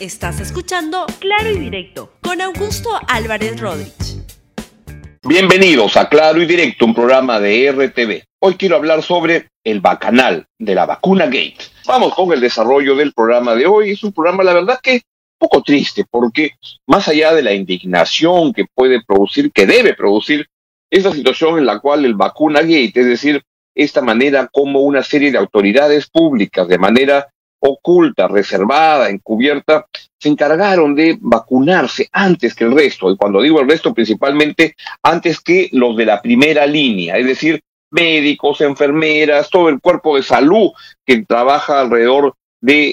Estás escuchando Claro y Directo con Augusto Álvarez Rodríguez. Bienvenidos a Claro y Directo, un programa de RTV. Hoy quiero hablar sobre el bacanal de la vacuna Gate. Vamos con el desarrollo del programa de hoy. Es un programa, la verdad, que un poco triste, porque más allá de la indignación que puede producir, que debe producir, esa situación en la cual el vacuna gate, es decir, esta manera como una serie de autoridades públicas, de manera oculta, reservada, encubierta, se encargaron de vacunarse antes que el resto. Y cuando digo el resto, principalmente antes que los de la primera línea, es decir, médicos, enfermeras, todo el cuerpo de salud que trabaja alrededor de,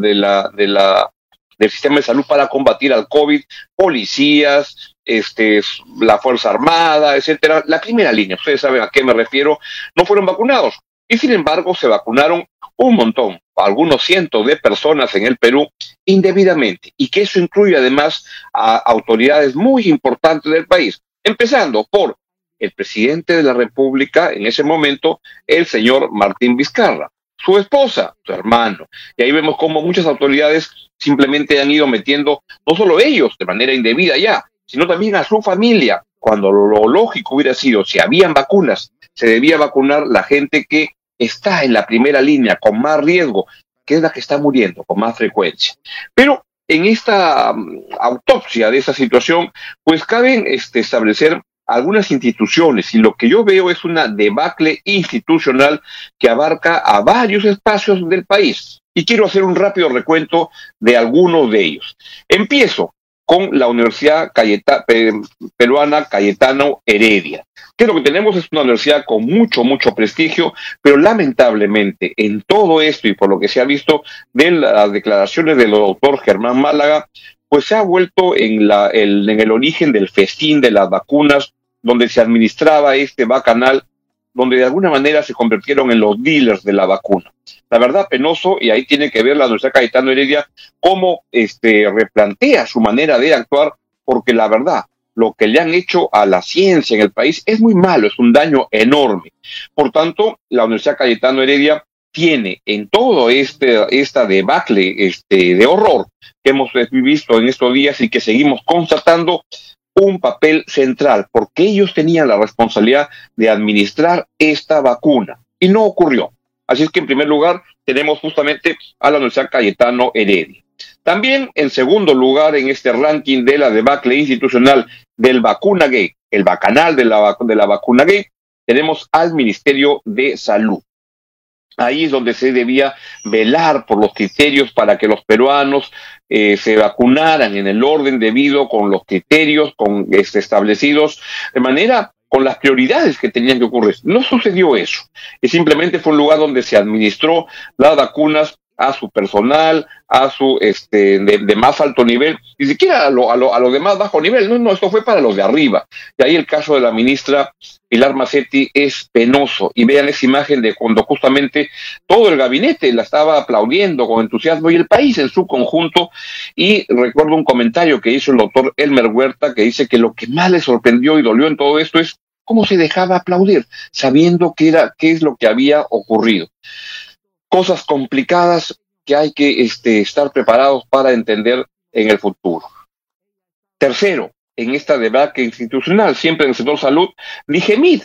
de la, de la, del sistema de salud para combatir al COVID, policías, este, la Fuerza Armada, etcétera. La primera línea, ustedes saben a qué me refiero, no fueron vacunados. Y sin embargo, se vacunaron un montón, algunos cientos de personas en el Perú indebidamente, y que eso incluye además a autoridades muy importantes del país, empezando por el presidente de la República en ese momento, el señor Martín Vizcarra, su esposa, su hermano. Y ahí vemos cómo muchas autoridades simplemente han ido metiendo, no solo ellos de manera indebida ya, sino también a su familia, cuando lo lógico hubiera sido, si habían vacunas, se debía vacunar la gente que está en la primera línea con más riesgo, que es la que está muriendo con más frecuencia. Pero en esta mm, autopsia de esa situación, pues caben este, establecer algunas instituciones y lo que yo veo es una debacle institucional que abarca a varios espacios del país. Y quiero hacer un rápido recuento de algunos de ellos. Empiezo con la Universidad Peruana Cayetano Heredia. Que lo que tenemos es una universidad con mucho, mucho prestigio, pero lamentablemente en todo esto y por lo que se ha visto de las declaraciones del doctor Germán Málaga, pues se ha vuelto en, la, el, en el origen del festín de las vacunas, donde se administraba este bacanal, donde de alguna manera se convirtieron en los dealers de la vacuna la verdad penoso, y ahí tiene que ver la Universidad Cayetano Heredia cómo este, replantea su manera de actuar, porque la verdad, lo que le han hecho a la ciencia en el país es muy malo, es un daño enorme. Por tanto, la Universidad Cayetano Heredia tiene en todo este esta debacle este, de horror que hemos visto en estos días y que seguimos constatando un papel central, porque ellos tenían la responsabilidad de administrar esta vacuna y no ocurrió. Así es que en primer lugar tenemos justamente a la Universidad Cayetano Heredia. También en segundo lugar en este ranking de la debacle institucional del vacuna gay, el bacanal de la, de la vacuna gay, tenemos al Ministerio de Salud. Ahí es donde se debía velar por los criterios para que los peruanos eh, se vacunaran en el orden debido con los criterios con, este, establecidos de manera con las prioridades que tenían que ocurrir. No sucedió eso. Y simplemente fue un lugar donde se administró las vacunas a su personal, a su este de, más alto nivel, ni siquiera a lo, a, lo, a de más bajo nivel, no, no, esto fue para los de arriba. Y ahí el caso de la ministra Pilar Macetti es penoso. Y vean esa imagen de cuando justamente todo el gabinete la estaba aplaudiendo con entusiasmo y el país en su conjunto. Y recuerdo un comentario que hizo el doctor Elmer Huerta que dice que lo que más le sorprendió y dolió en todo esto es cómo se dejaba aplaudir, sabiendo qué era, qué es lo que había ocurrido. Cosas complicadas que hay que este, estar preparados para entender en el futuro. Tercero, en esta debate institucional, siempre en el sector salud, Digemid,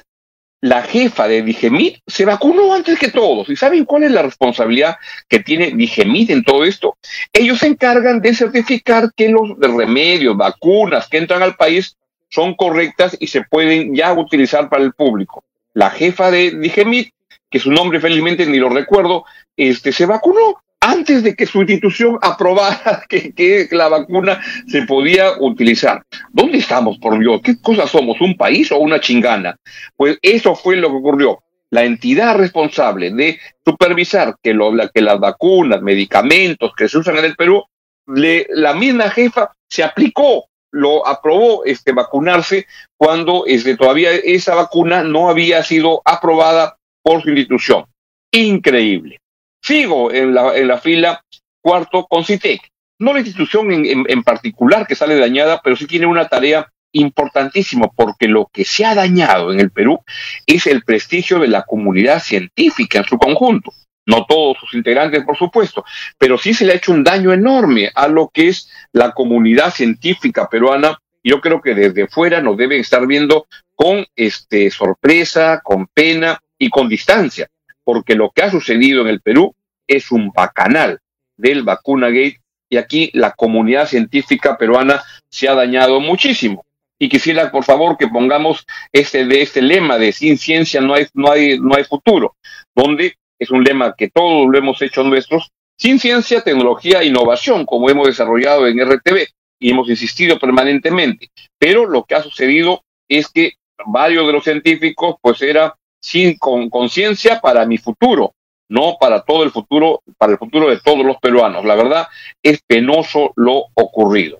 la jefa de Digemid, se vacunó antes que todos. ¿Y saben cuál es la responsabilidad que tiene Digemid en todo esto? Ellos se encargan de certificar que los remedios, vacunas que entran al país son correctas y se pueden ya utilizar para el público. La jefa de Digemit, que su nombre felizmente ni lo recuerdo, este, se vacunó antes de que su institución aprobara que, la vacuna se podía utilizar. ¿Dónde estamos, por Dios? ¿Qué cosa somos? ¿Un país o una chingana? Pues eso fue lo que ocurrió. La entidad responsable de supervisar que, lo, que las vacunas, medicamentos que se usan en el Perú, le, la misma jefa se aplicó lo aprobó este, vacunarse cuando este, todavía esa vacuna no había sido aprobada por su institución. Increíble. Sigo en la, en la fila cuarto con CITEC. No la institución en, en particular que sale dañada, pero sí tiene una tarea importantísima porque lo que se ha dañado en el Perú es el prestigio de la comunidad científica en su conjunto. no todos sus integrantes, por supuesto, pero sí se le ha hecho un daño enorme a lo que es la comunidad científica peruana. Yo creo que desde fuera nos deben estar viendo con este, sorpresa, con pena y con distancia, porque lo que ha sucedido en el Perú es un bacanal del vacuna gate y aquí la comunidad científica peruana se ha dañado muchísimo. Y quisiera, por favor, que pongamos este, de este lema de sin ciencia no hay, no hay, no hay futuro, donde es un lema que todos lo hemos hecho nuestros, sin ciencia, tecnología, innovación, como hemos desarrollado en RTV y hemos insistido permanentemente. Pero lo que ha sucedido es que varios de los científicos, pues era sin conciencia para mi futuro, no para todo el futuro, para el futuro de todos los peruanos. La verdad es penoso lo ocurrido.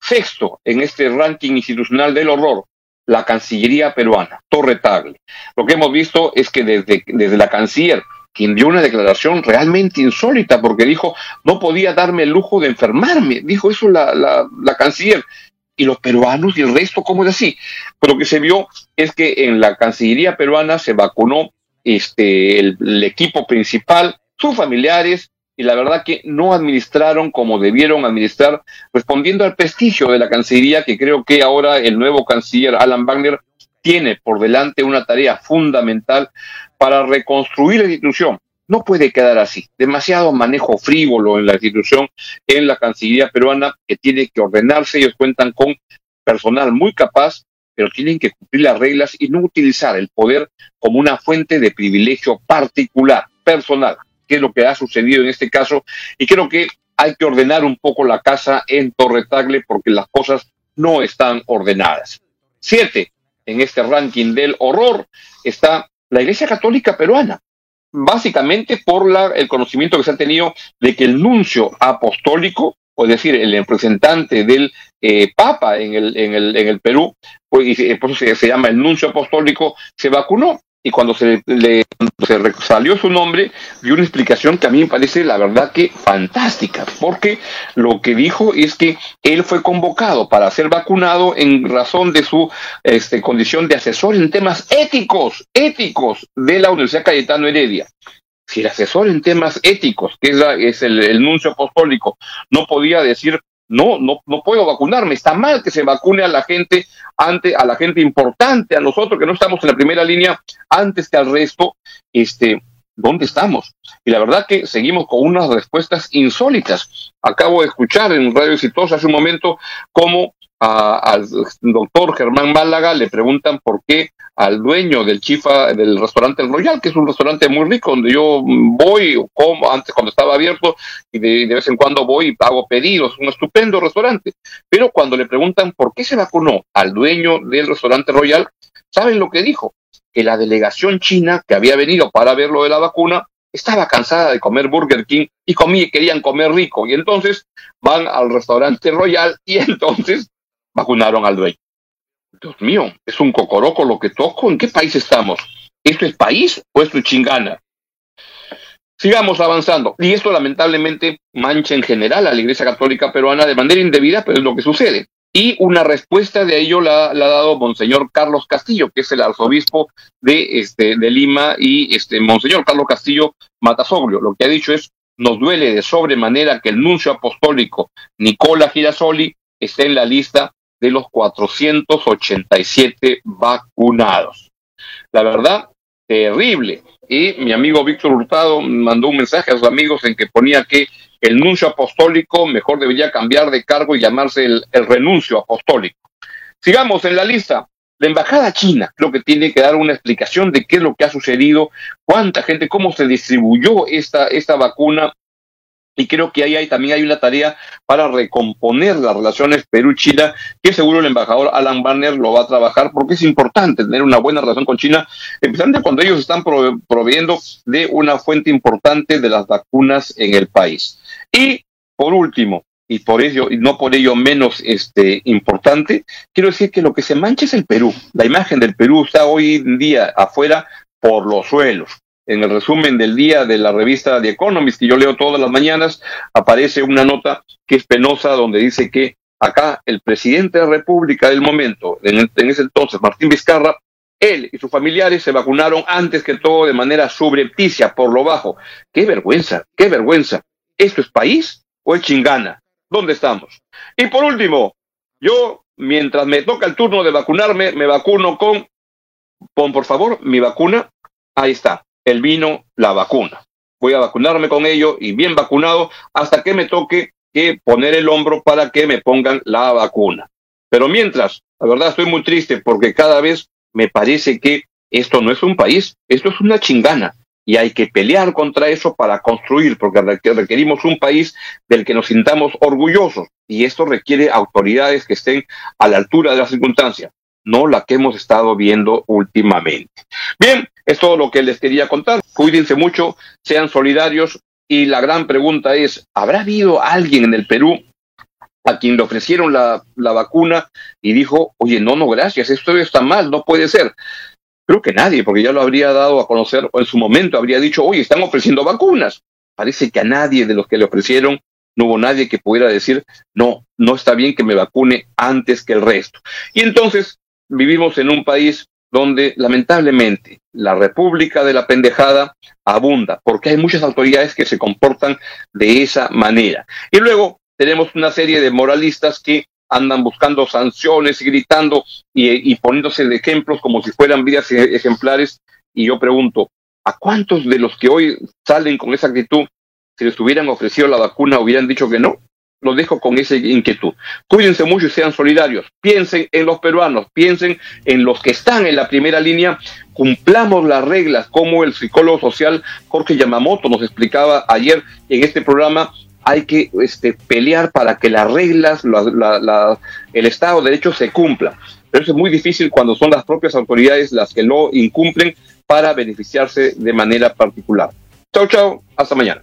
Sexto, en este ranking institucional del horror, la Cancillería peruana, Torre Tagle. Lo que hemos visto es que desde, desde la canciller, quien dio una declaración realmente insólita, porque dijo, no podía darme el lujo de enfermarme, dijo eso la, la, la canciller. Y los peruanos y el resto, ¿cómo es así? Pero lo que se vio es que en la Cancillería peruana se vacunó este, el, equipo principal, sus familiares, y la verdad que no administraron como debieron administrar, respondiendo al prestigio de la Cancillería, que creo que ahora el nuevo canciller Alan Wagner tiene por delante una tarea fundamental para reconstruir la institución. No puede quedar así. Demasiado manejo frívolo en la institución, en la Cancillería peruana, que tiene que ordenarse. Ellos cuentan con personal muy capaz pero tienen que cumplir las reglas y no utilizar el poder como una fuente de privilegio particular, personal, que es lo que ha sucedido en este caso. Y creo que hay que ordenar un poco la casa en Torre Tagle porque las cosas no están ordenadas. Siete, en este ranking del horror, está la Iglesia Católica Peruana. Básicamente por la, el conocimiento que se ha tenido de que el nuncio apostólico o es decir, el representante del eh, Papa en el, en, el, en el Perú, pues, y por eso se, llama el nuncio apostólico, se vacunó. Y cuando se le salió su nombre, dio una explicación que a mí me parece, la verdad, que fantástica, porque lo que dijo es que él fue convocado para ser vacunado en razón de su este, condición de asesor en temas éticos, éticos de la Universidad Cayetano Heredia. Si el asesor en temas éticos, que es, el, nuncio apostólico, no podía decir, no, no, no puedo vacunarme, está mal que se vacune a la gente, ante, a la gente importante, a nosotros que no estamos en la primera línea, antes que al resto, este, ¿dónde estamos? Y la verdad que seguimos con unas respuestas insólitas. Acabo de escuchar en Radio Exitosa hace un momento cómo al doctor Germán Málaga le preguntan por qué al dueño del chifa del restaurante Royal, que es un restaurante muy rico, donde yo voy, como antes cuando estaba abierto, y de, vez en cuando voy y hago pedidos, un estupendo restaurante. Pero cuando le preguntan por qué se vacunó al dueño del restaurante Royal, ¿saben lo que dijo? Que la delegación china que había venido para ver lo de la vacuna estaba cansada de comer Burger King y comí, querían comer rico. Y entonces van al restaurante Royal y entonces vacunaron al dueño. Dios mío, es un cocoroco lo que toco. ¿En qué país estamos? ¿Esto es país o esto es chingana? Sigamos avanzando. Y esto lamentablemente mancha en general a la Iglesia Católica Peruana de manera indebida, pero es lo que sucede. Y una respuesta de ello la, la, ha dado Monseñor Carlos Castillo, que es el arzobispo de, este, de Lima, y este, Monseñor Carlos Castillo Matasoglio. Lo que ha dicho es, nos duele de sobremanera que el nuncio apostólico Nicola Girasoli esté en la lista de los 487 vacunados. La verdad, terrible. Y mi amigo Víctor Hurtado mandó un mensaje a sus amigos en que ponía que el nuncio apostólico mejor debería cambiar de cargo y llamarse el, renuncio apostólico. Sigamos en la lista. La embajada china creo que tiene que dar una explicación de qué es lo que ha sucedido, cuánta gente, cómo se distribuyó esta, esta vacuna y creo que ahí hay, también hay una tarea para recomponer las relaciones Perú-China, que seguro el embajador Alan Banner lo va a trabajar, porque es importante tener una buena relación con China, especialmente cuando ellos están proveyendo de una fuente importante de las vacunas en el país. Y por último, y por ello, y no por ello menos este, importante, quiero decir que lo que se mancha es el Perú. La imagen del Perú está hoy en día afuera por los suelos en el resumen del día de la revista The Economist, que yo leo todas las mañanas, aparece una nota que es penosa donde dice que acá el presidente de la República del momento, en, ese entonces, Martín Vizcarra, Él y sus familiares se vacunaron antes que todo de manera subrepticia, por lo bajo. ¡Qué vergüenza! ¡Qué vergüenza! ¿Esto es país o es chingana? ¿Dónde estamos? Y por último, yo, mientras me toca el turno de vacunarme, me vacuno con, pon por favor, mi vacuna. Ahí está, el vino, la vacuna. Voy a vacunarme con ello y bien vacunado hasta que me toque que poner el hombro para que me pongan la vacuna. Pero mientras, la verdad estoy muy triste porque cada vez me parece que esto no es un país, esto es una chingana. Y hay que pelear contra eso para construir, porque requerimos un país del que nos sintamos orgullosos. Y esto requiere autoridades que estén a la altura de la circunstancia, no la que hemos estado viendo últimamente. Bien, es todo lo que les quería contar. Cuídense mucho, sean solidarios. Y la gran pregunta es, ¿habrá habido alguien en el Perú a quien le ofrecieron la, la, vacuna y dijo, oye, no, no, gracias, esto está mal, no puede ser. Creo que nadie, porque ya lo habría dado a conocer o en su momento habría dicho, oye, están ofreciendo vacunas. Parece que a nadie de los que le ofrecieron no hubo nadie que pudiera decir, no, no está bien que me vacune antes que el resto. Y entonces vivimos en un país donde lamentablemente la República de la Pendejada abunda, porque hay muchas autoridades que se comportan de esa manera. Y luego tenemos una serie de moralistas que andan buscando sanciones y gritando y, poniéndose de ejemplos como si fueran vidas e, ejemplares. Y yo pregunto, ¿a cuántos de los que hoy salen con esa actitud, si les hubieran ofrecido la vacuna, hubieran dicho que no? Lo dejo con esa inquietud. Cuídense mucho y sean solidarios. Piensen en los peruanos, piensen en los que están en la primera línea. Cumplamos las reglas, como el psicólogo social Jorge Yamamoto nos explicaba ayer en este programa hay que este, pelear para que las reglas, el Estado de Derecho se cumpla. Pero eso es muy difícil cuando son las propias autoridades las que lo incumplen para beneficiarse de manera particular. Chao, chao, hasta mañana.